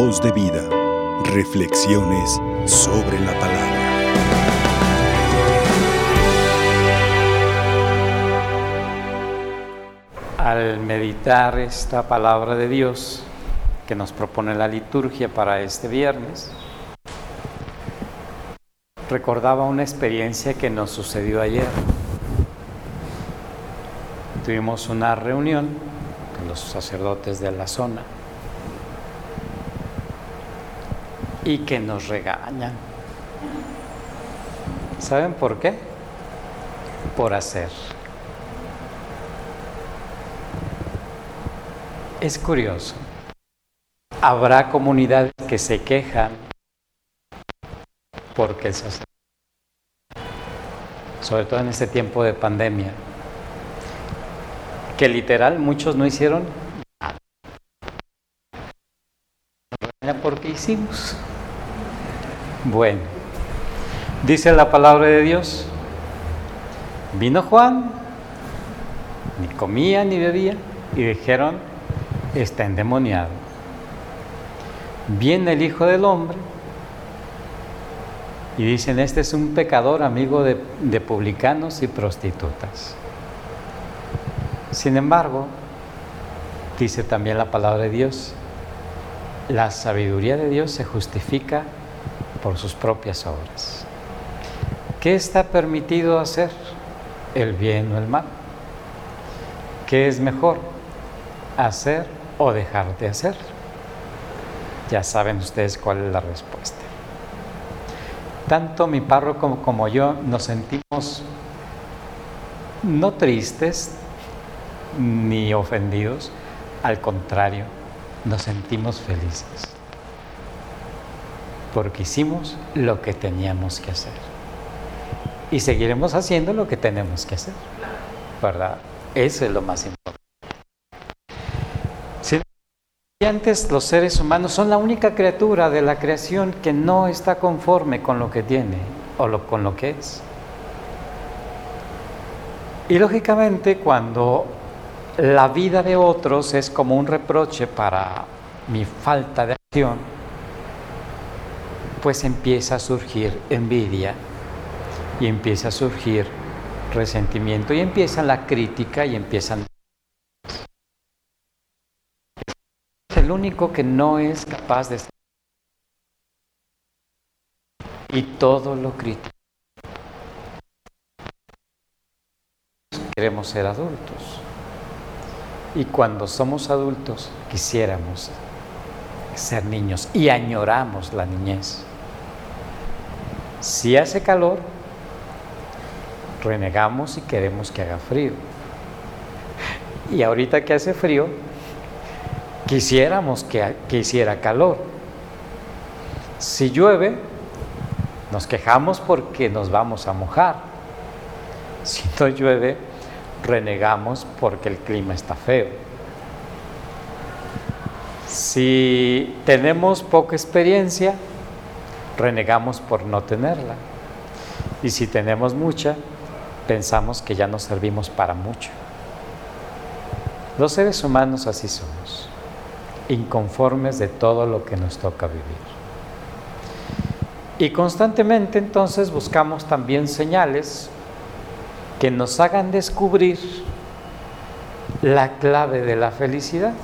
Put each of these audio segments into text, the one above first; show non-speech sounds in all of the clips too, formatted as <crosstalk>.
Voz de vida. Reflexiones sobre la palabra. Al meditar esta palabra de Dios que nos propone la liturgia para este viernes, recordaba una experiencia que nos sucedió ayer. Tuvimos una reunión con los sacerdotes de la zona y que nos regañan. ¿Saben por qué? Por hacer. Es curioso. Habrá comunidades que se quejan porque el sacerdote, sobre todo en este tiempo de pandemia, que literal muchos no hicieron nada porque hicimos. Bueno, dice la palabra de Dios, vino Juan, ni comía ni bebía, y dijeron, está endemoniado. Viene el Hijo del Hombre y dicen, este es un pecador amigo de, de publicanos y prostitutas. Sin embargo, dice también la palabra de Dios, la sabiduría de Dios se justifica por sus propias obras. ¿Qué está permitido hacer? ¿El bien o el mal? ¿Qué es mejor? ¿Hacer o dejar de hacer? Ya saben ustedes cuál es la respuesta. Tanto mi párroco como, como yo nos sentimos no tristes ni ofendidos, al contrario, nos sentimos felices porque hicimos lo que teníamos que hacer. Y seguiremos haciendo lo que tenemos que hacer. ¿Verdad? Eso es lo más importante. Si antes los seres humanos son la única criatura de la creación que no está conforme con lo que tiene o con lo que es. Y lógicamente cuando la vida de otros es como un reproche para mi falta de acción, pues empieza a surgir envidia y empieza a surgir resentimiento y empieza la crítica y empiezan... El único que no es capaz de... Y todo lo crítico. Queremos ser adultos. Y cuando somos adultos quisiéramos ser niños y añoramos la niñez. Si hace calor, renegamos y queremos que haga frío. <laughs> Y ahorita que hace frío, quisiéramos que, que hiciera calor. Si llueve, nos quejamos porque nos vamos a mojar. Si no llueve, renegamos porque el clima está feo. Si tenemos poca experiencia, renegamos por no tenerla. Y si tenemos mucha, pensamos que ya no servimos para mucho. Los seres humanos así somos, inconformes de todo lo que nos toca vivir. Y constantemente entonces buscamos también señales que nos hagan descubrir la clave de la felicidad.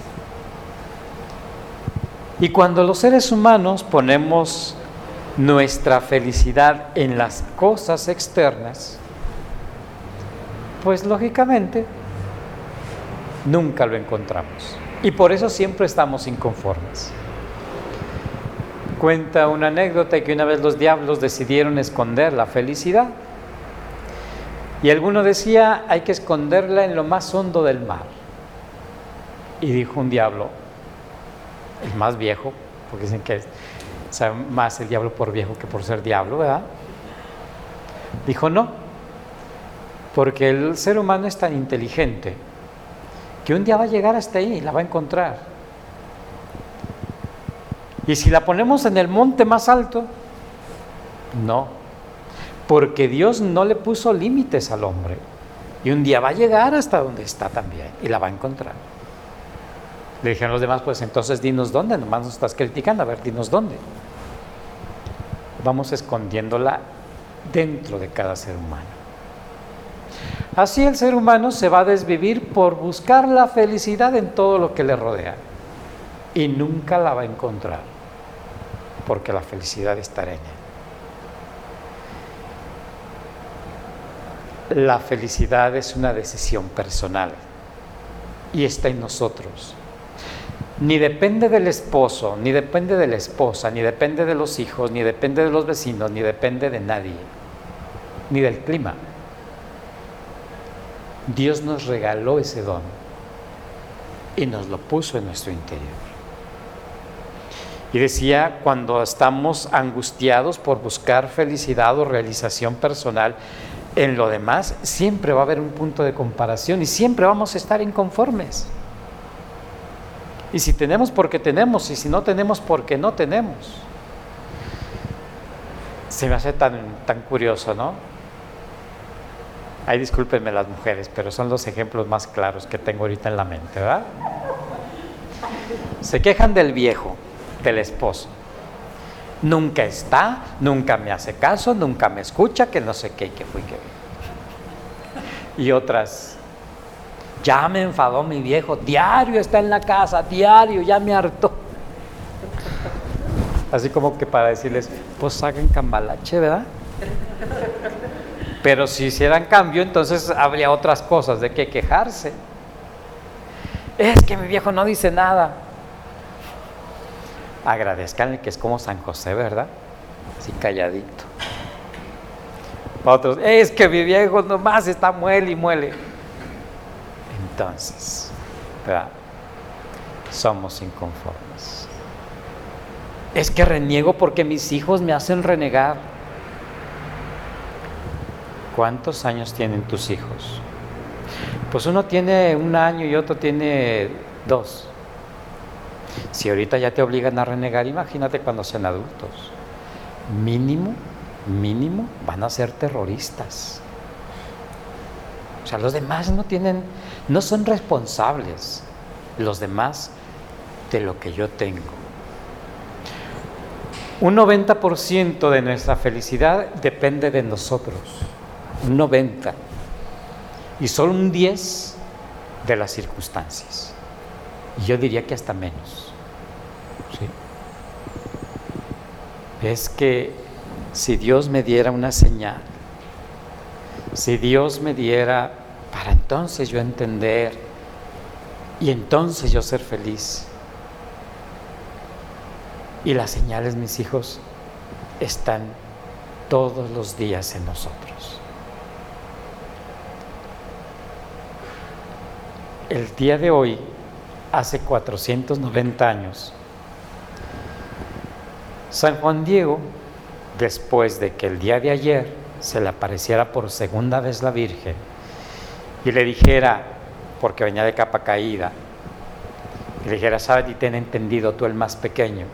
Y cuando los seres humanos ponemos nuestra felicidad en las cosas externas, pues lógicamente nunca lo encontramos. Y por eso siempre estamos inconformes. Cuenta una anécdota que una vez los diablos decidieron esconder la felicidad. Y alguno decía, hay que esconderla en lo más hondo del mar. Y dijo un diablo, el más viejo, porque dicen que sabe más el diablo por viejo que por ser diablo, ¿verdad? Dijo no, porque el ser humano es tan inteligente que un día va a llegar hasta ahí y la va a encontrar. Y si la ponemos en el monte más alto, no, porque Dios no le puso límites al hombre. Y un día va a llegar hasta donde está también y la va a encontrar. Le dijeron los demás, pues entonces dinos dónde, nomás nos estás criticando, a ver, dinos dónde. Vamos escondiéndola dentro de cada ser humano. Así el ser humano se va a desvivir por buscar la felicidad en todo lo que le rodea y nunca la va a encontrar, porque la felicidad estará en él. La felicidad es una decisión personal y está en nosotros ni depende del esposo, ni depende de la esposa, ni depende de los hijos, ni depende de los vecinos, ni depende de nadie, ni del clima. Dios nos regaló ese don y nos lo puso en nuestro interior. Y decía, cuando estamos angustiados por buscar felicidad o realización personal, en lo demás siempre va a haber un punto de comparación y siempre vamos a estar inconformes. Y si tenemos porque tenemos, y si no tenemos porque no tenemos. Se me hace tan, tan curioso, ¿no? Ay, discúlpenme las mujeres, pero son los ejemplos más claros que tengo ahorita en la mente, ¿verdad? Se quejan del viejo, del esposo. Nunca está, nunca me hace caso, nunca me escucha, que no sé qué, que fui, que Y otras, ya me enfadó mi viejo, diario está en la casa, diario, ya me hartó. Así como que para decirles, pues hagan cambalache, ¿verdad? Pero si hicieran cambio, entonces habría otras cosas de qué quejarse. Es que mi viejo no dice nada. Agradezcanle que es como San José, ¿verdad? Así calladito. Para otros, es que mi viejo nomás está muele y muele entonces somos inconformes. Es que reniego porque mis hijos me hacen renegar. ¿Cuántos años tienen tus hijos? Pues uno tiene un año y otro tiene dos. Si ahorita ya te obligan a renegar, imagínate cuando sean adultos. Mínimo, mínimo, van a ser terroristas. O sea, los demás no tienen no son responsables los demás de lo que yo tengo. Un 90% de nuestra felicidad depende de nosotros, un 90%, y solo un 10% de las circunstancias. Y yo diría que hasta menos. Es que si Dios me diera una señal, si Dios me diera para entonces yo entender y entonces yo ser feliz. Y las señales, mis hijos, están todos los días en nosotros. El día de hoy, hace 490 años, San Juan Diego, después de que el día de ayer se le apareciera por segunda vez la Virgen, y le dijera, porque venía de capa caída, y le dijera, sabes y ten entendido tú el más pequeño,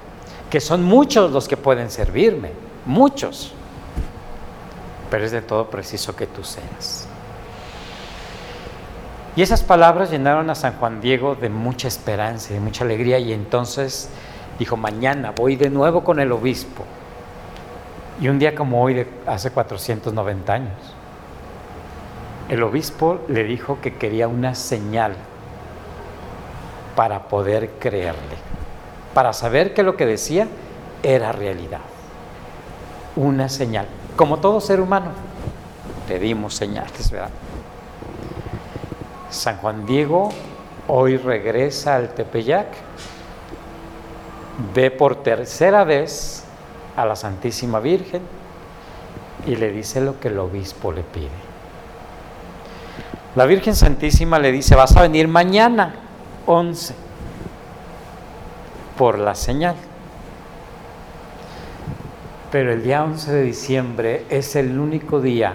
que son muchos los que pueden servirme, muchos, pero es de todo preciso que tú seas. Y esas palabras llenaron a San Juan Diego de mucha esperanza y de mucha alegría y entonces dijo, mañana voy de nuevo con el obispo. Y un día como hoy, de hace 490 años, el obispo le dijo que quería una señal para poder creerle, para saber que lo que decía era realidad. Una señal. Como todo ser humano, pedimos señales, ¿verdad? San Juan Diego hoy regresa al Tepeyac, ve por tercera vez a la Santísima Virgen y le dice lo que el obispo le pide. La Virgen Santísima le dice, vas a venir mañana, 11, por la señal. Pero el día 11 de diciembre es el único día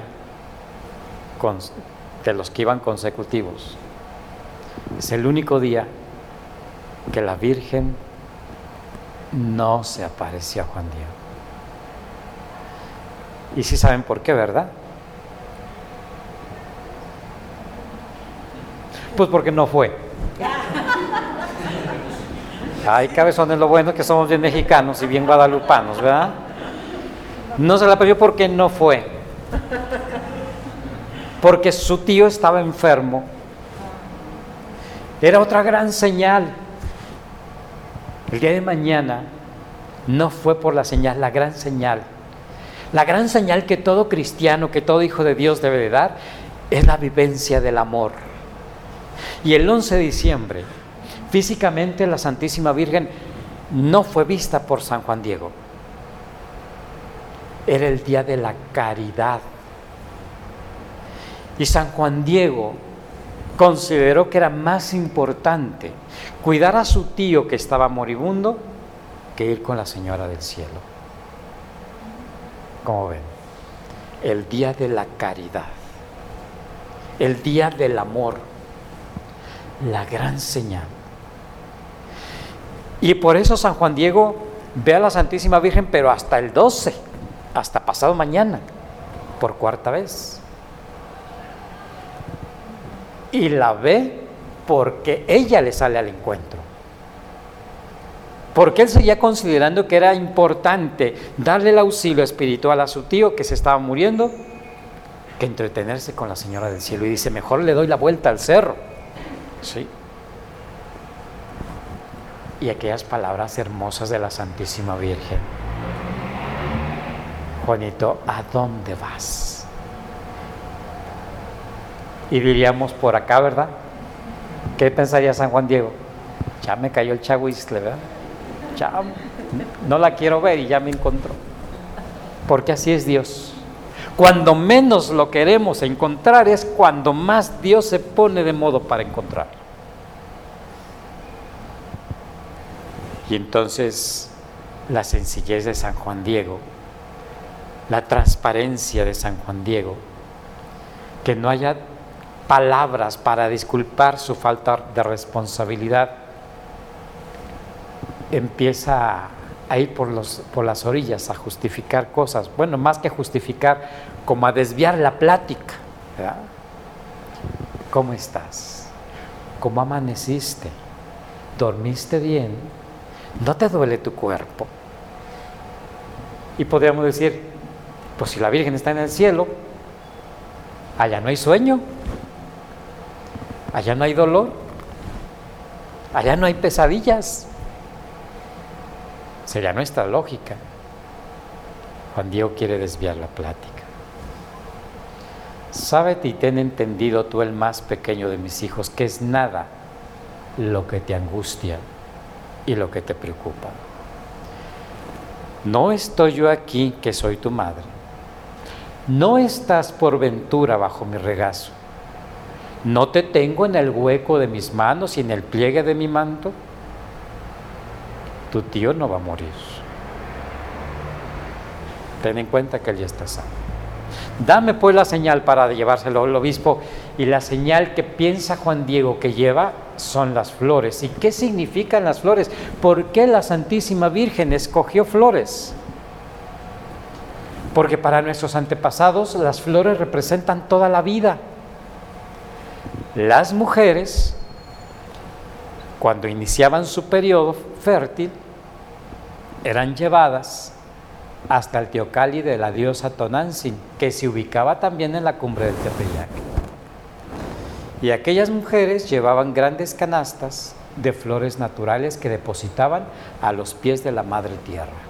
de los que iban consecutivos. Es el único día que la Virgen no se apareció a Juan Diego. Y si saben por qué, ¿verdad? Pues porque no fue. Ay, cabezones, lo bueno es que somos bien mexicanos y bien guadalupanos, ¿verdad? No se la perdió porque no fue. Porque su tío estaba enfermo. Era otra gran señal. El día de mañana no fue por la señal, la gran señal. La gran señal que todo cristiano, que todo hijo de Dios debe de dar, es la vivencia del amor. Y el 11 de diciembre, físicamente la Santísima Virgen no fue vista por San Juan Diego. Era el día de la caridad. Y San Juan Diego consideró que era más importante cuidar a su tío que estaba moribundo que ir con la Señora del Cielo. Como ven, el día de la caridad, el día del amor, la gran señal. Y por eso San Juan Diego ve a la Santísima Virgen, pero hasta el 12, hasta pasado mañana, por cuarta vez. Y la ve porque ella le sale al encuentro. Porque él seguía considerando que era importante darle el auxilio espiritual a su tío que se estaba muriendo que entretenerse con la Señora del Cielo. Y dice, mejor le doy la vuelta al cerro. Sí. Y aquellas palabras hermosas de la Santísima Virgen. Juanito, ¿a dónde vas? Y diríamos por acá, ¿verdad? ¿Qué pensaría San Juan Diego? Ya me cayó el chaguisle, ¿verdad? Ya no la quiero ver y ya me encontró. Porque así es Dios. Cuando menos lo queremos encontrar es cuando más Dios se pone de modo para encontrarlo. Y entonces la sencillez de San Juan Diego, la transparencia de San Juan Diego, que no haya palabras para disculpar su falta de responsabilidad, empieza a ir por, los, por las orillas a justificar cosas. Bueno, más que justificar, como a desviar la plática. ¿Cómo estás? ¿Cómo amaneciste? ¿Dormiste bien? ¿No te duele tu cuerpo? Y podríamos decir, pues si la Virgen está en el cielo, allá no hay sueño, allá no hay dolor, allá no hay pesadillas. Sería nuestra lógica. Juan Diego quiere desviar la plática. Sábete y ten entendido tú el más pequeño de mis hijos, que es nada lo que te angustia y lo que te preocupa. No estoy yo aquí que soy tu madre. No estás por ventura bajo mi regazo. No te tengo en el hueco de mis manos y en el pliegue de mi manto tu tío no va a morir. Ten en cuenta que él ya está sano. Dame pues la señal para llevárselo al obispo y la señal que piensa Juan Diego que lleva son las flores. ¿Y qué significan las flores? ¿Por qué la Santísima Virgen escogió flores? Porque para nuestros antepasados las flores representan toda la vida. Las mujeres, cuando iniciaban su periodo fértil, eran llevadas hasta el Teocalli de la diosa Tonantzin, que se ubicaba también en la cumbre del Tepeyac. Y aquellas mujeres llevaban grandes canastas de flores naturales que depositaban a los pies de la Madre Tierra,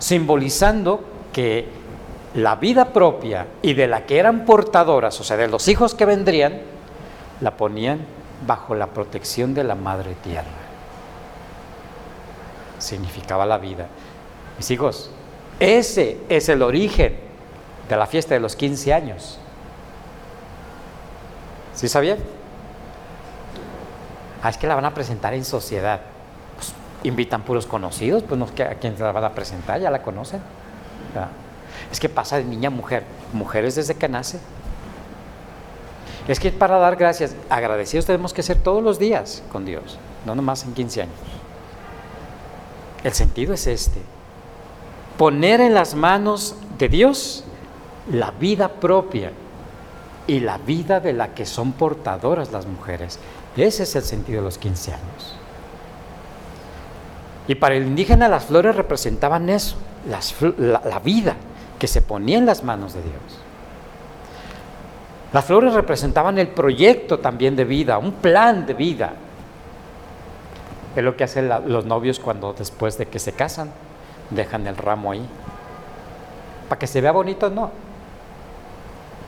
simbolizando que la vida propia y de la que eran portadoras, o sea, de los hijos que vendrían, la ponían bajo la protección de la Madre Tierra significaba la vida. Mis hijos, ese es el origen de la fiesta de los 15 años. ¿Sí sabían? Ah, es que la van a presentar en sociedad. Pues, invitan puros conocidos, pues no, a quién la van a presentar, ya la conocen. Es que pasa de niña a mujer, mujeres desde que nace. Es que para dar gracias, agradecidos tenemos que ser todos los días con Dios, no nomás en 15 años. El sentido es este. Poner en las manos de Dios la vida propia y la vida de la que son portadoras las mujeres. Ese es el sentido de los 15 años. Y para el indígena las flores representaban eso, la, la vida que se ponía en las manos de Dios. Las flores representaban el proyecto también de vida, un plan de vida. Es lo que hacen los novios cuando después de que se casan, dejan el ramo ahí. Para que se vea bonito, no.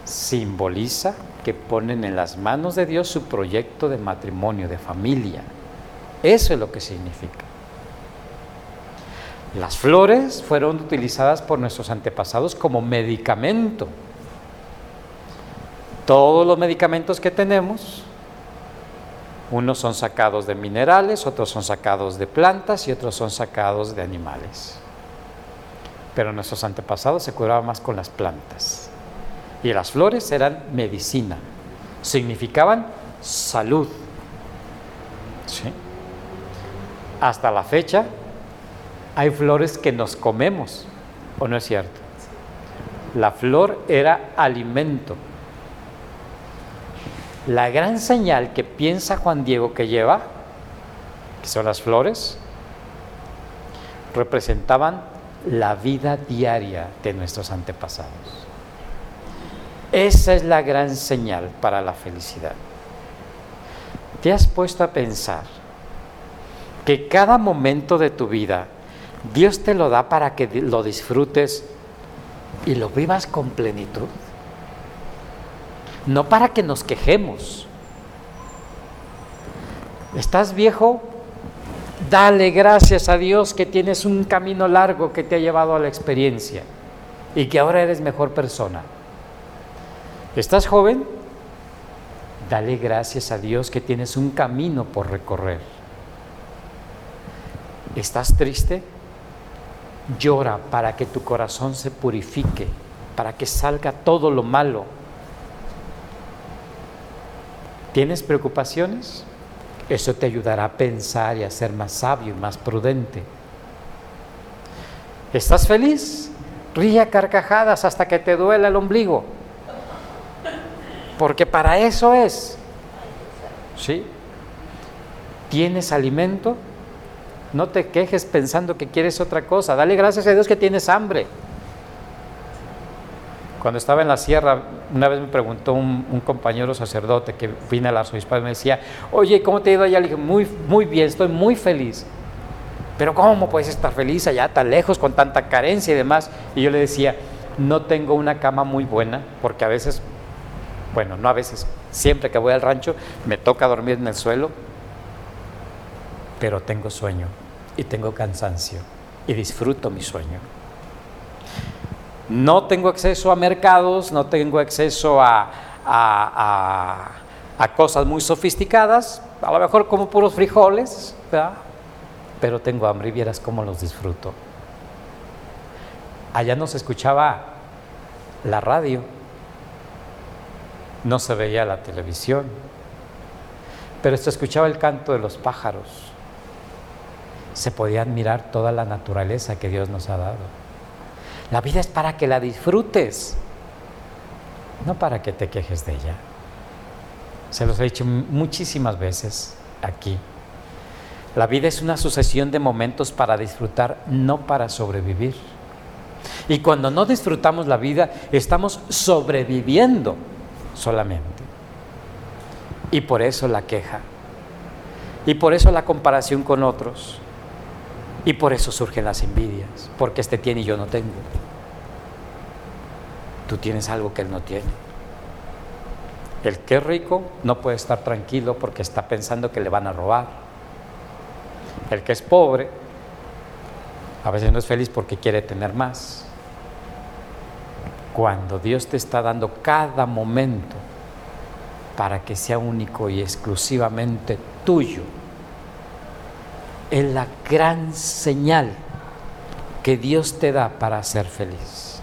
Simboliza que ponen en las manos de Dios su proyecto de matrimonio, de familia. Eso es lo que significa. Las flores fueron utilizadas por nuestros antepasados como medicamento. Todos los medicamentos que tenemos, unos son sacados de minerales, otros son sacados de plantas y otros son sacados de animales. Pero nuestros antepasados se curaban más con las plantas. Y las flores eran medicina, significaban salud. Hasta la fecha hay flores que nos comemos, ¿o no es cierto? La flor era alimento. La gran señal que piensa Juan Diego que lleva, que son las flores, representaban la vida diaria de nuestros antepasados. Esa es la gran señal para la felicidad. ¿Te has puesto a pensar que cada momento de tu vida Dios te lo da para que lo disfrutes y lo vivas con plenitud. No para que nos quejemos. ¿Estás viejo? Dale gracias a Dios que tienes un camino largo que te ha llevado a la experiencia y que ahora eres mejor persona. ¿Estás joven? Dale gracias a Dios que tienes un camino por recorrer. ¿Estás triste? Llora para que tu corazón se purifique, para que salga todo lo malo. ¿Tienes preocupaciones? Eso te ayudará a pensar y a ser más sabio y más prudente. ¿Estás feliz? Ríe a carcajadas hasta que te duela el ombligo. Porque para eso es. ¿Sí? ¿Tienes alimento? No te quejes pensando que quieres otra cosa. Dale gracias a Dios que tienes hambre. Cuando estaba en la sierra, una vez me preguntó un, compañero sacerdote que vino al arzobispado y me decía, oye, ¿cómo te ha ido allá? Le dije, muy, muy bien, estoy muy feliz. Pero ¿cómo puedes estar feliz allá tan lejos con tanta carencia y demás? Y yo le decía, no tengo una cama muy buena, porque a veces, bueno, no a veces, siempre que voy al rancho me toca dormir en el suelo pero tengo sueño y tengo cansancio y disfruto mi sueño. No tengo acceso a mercados, no tengo acceso a, a, cosas muy sofisticadas, a lo mejor como puros frijoles, pero tengo hambre y vieras cómo los disfruto. Allá no se escuchaba la radio, no se veía la televisión, pero se escuchaba el canto de los pájaros se podía admirar toda la naturaleza que Dios nos ha dado. La vida es para que la disfrutes, no para que te quejes de ella. Se los he dicho muchísimas veces aquí. La vida es una sucesión de momentos para disfrutar, no para sobrevivir. Y cuando no disfrutamos la vida, estamos sobreviviendo solamente. Y por eso la queja. Y por eso la comparación con otros. Y por eso surgen las envidias, porque este tiene y yo no tengo. Tú tienes algo que él no tiene. El que es rico no puede estar tranquilo porque está pensando que le van a robar. El que es pobre a veces no es feliz porque quiere tener más. Cuando Dios te está dando cada momento para que sea único y exclusivamente tuyo, es la gran señal que Dios te da para ser feliz.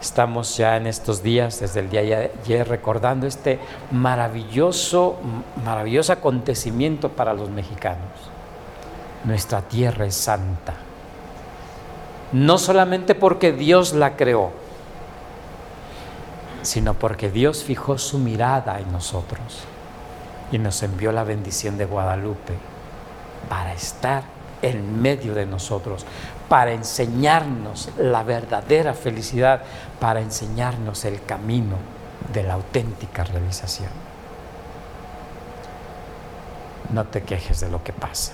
Estamos ya en estos días, desde el día de ayer, recordando este maravilloso, maravilloso acontecimiento para los mexicanos. Nuestra tierra es santa. No solamente porque Dios la creó, sino porque Dios fijó su mirada en nosotros y nos envió la bendición de Guadalupe estar en medio de nosotros, para enseñarnos la verdadera felicidad, para enseñarnos el camino de la auténtica realización. No te quejes de lo que pasa.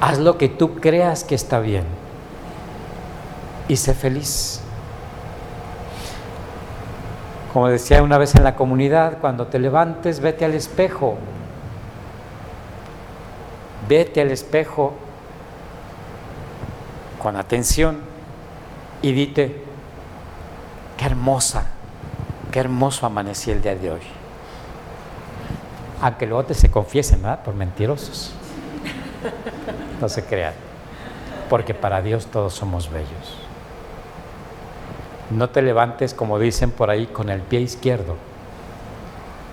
Haz lo que tú creas que está bien y sé feliz. Como decía una vez en la comunidad, cuando te levantes, vete al espejo. Vete al espejo con atención y dite, qué hermosa, qué hermoso amanecí el día de hoy. Aunque luego te se confiesen, ¿verdad? Por mentirosos. No se crean. Porque para Dios todos somos bellos. No te levantes, como dicen por ahí, con el pie izquierdo.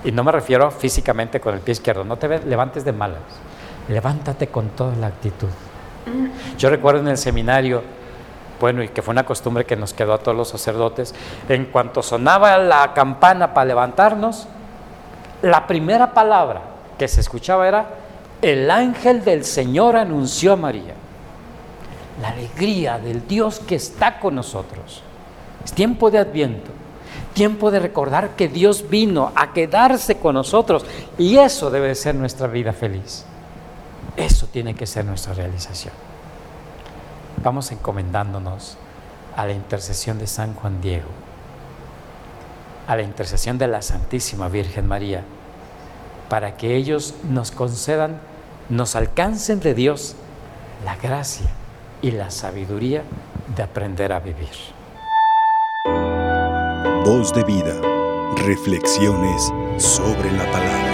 Y no me refiero físicamente con el pie izquierdo. No te levantes de malas. Levántate con toda la actitud. Yo recuerdo en el seminario, bueno, y que fue una costumbre que nos quedó a todos los sacerdotes, en cuanto sonaba la campana para levantarnos, la primera palabra que se escuchaba era, el ángel del Señor anunció a María. La alegría del Dios que está con nosotros. Es tiempo de adviento, tiempo de recordar que Dios vino a quedarse con nosotros y eso debe ser nuestra vida feliz. Tiene que ser nuestra realización. Vamos encomendándonos a la intercesión de San Juan Diego, a la intercesión de la Santísima Virgen María, para que ellos nos concedan, nos alcancen de Dios la gracia y la sabiduría de aprender a vivir. Voz de vida, reflexiones sobre la palabra.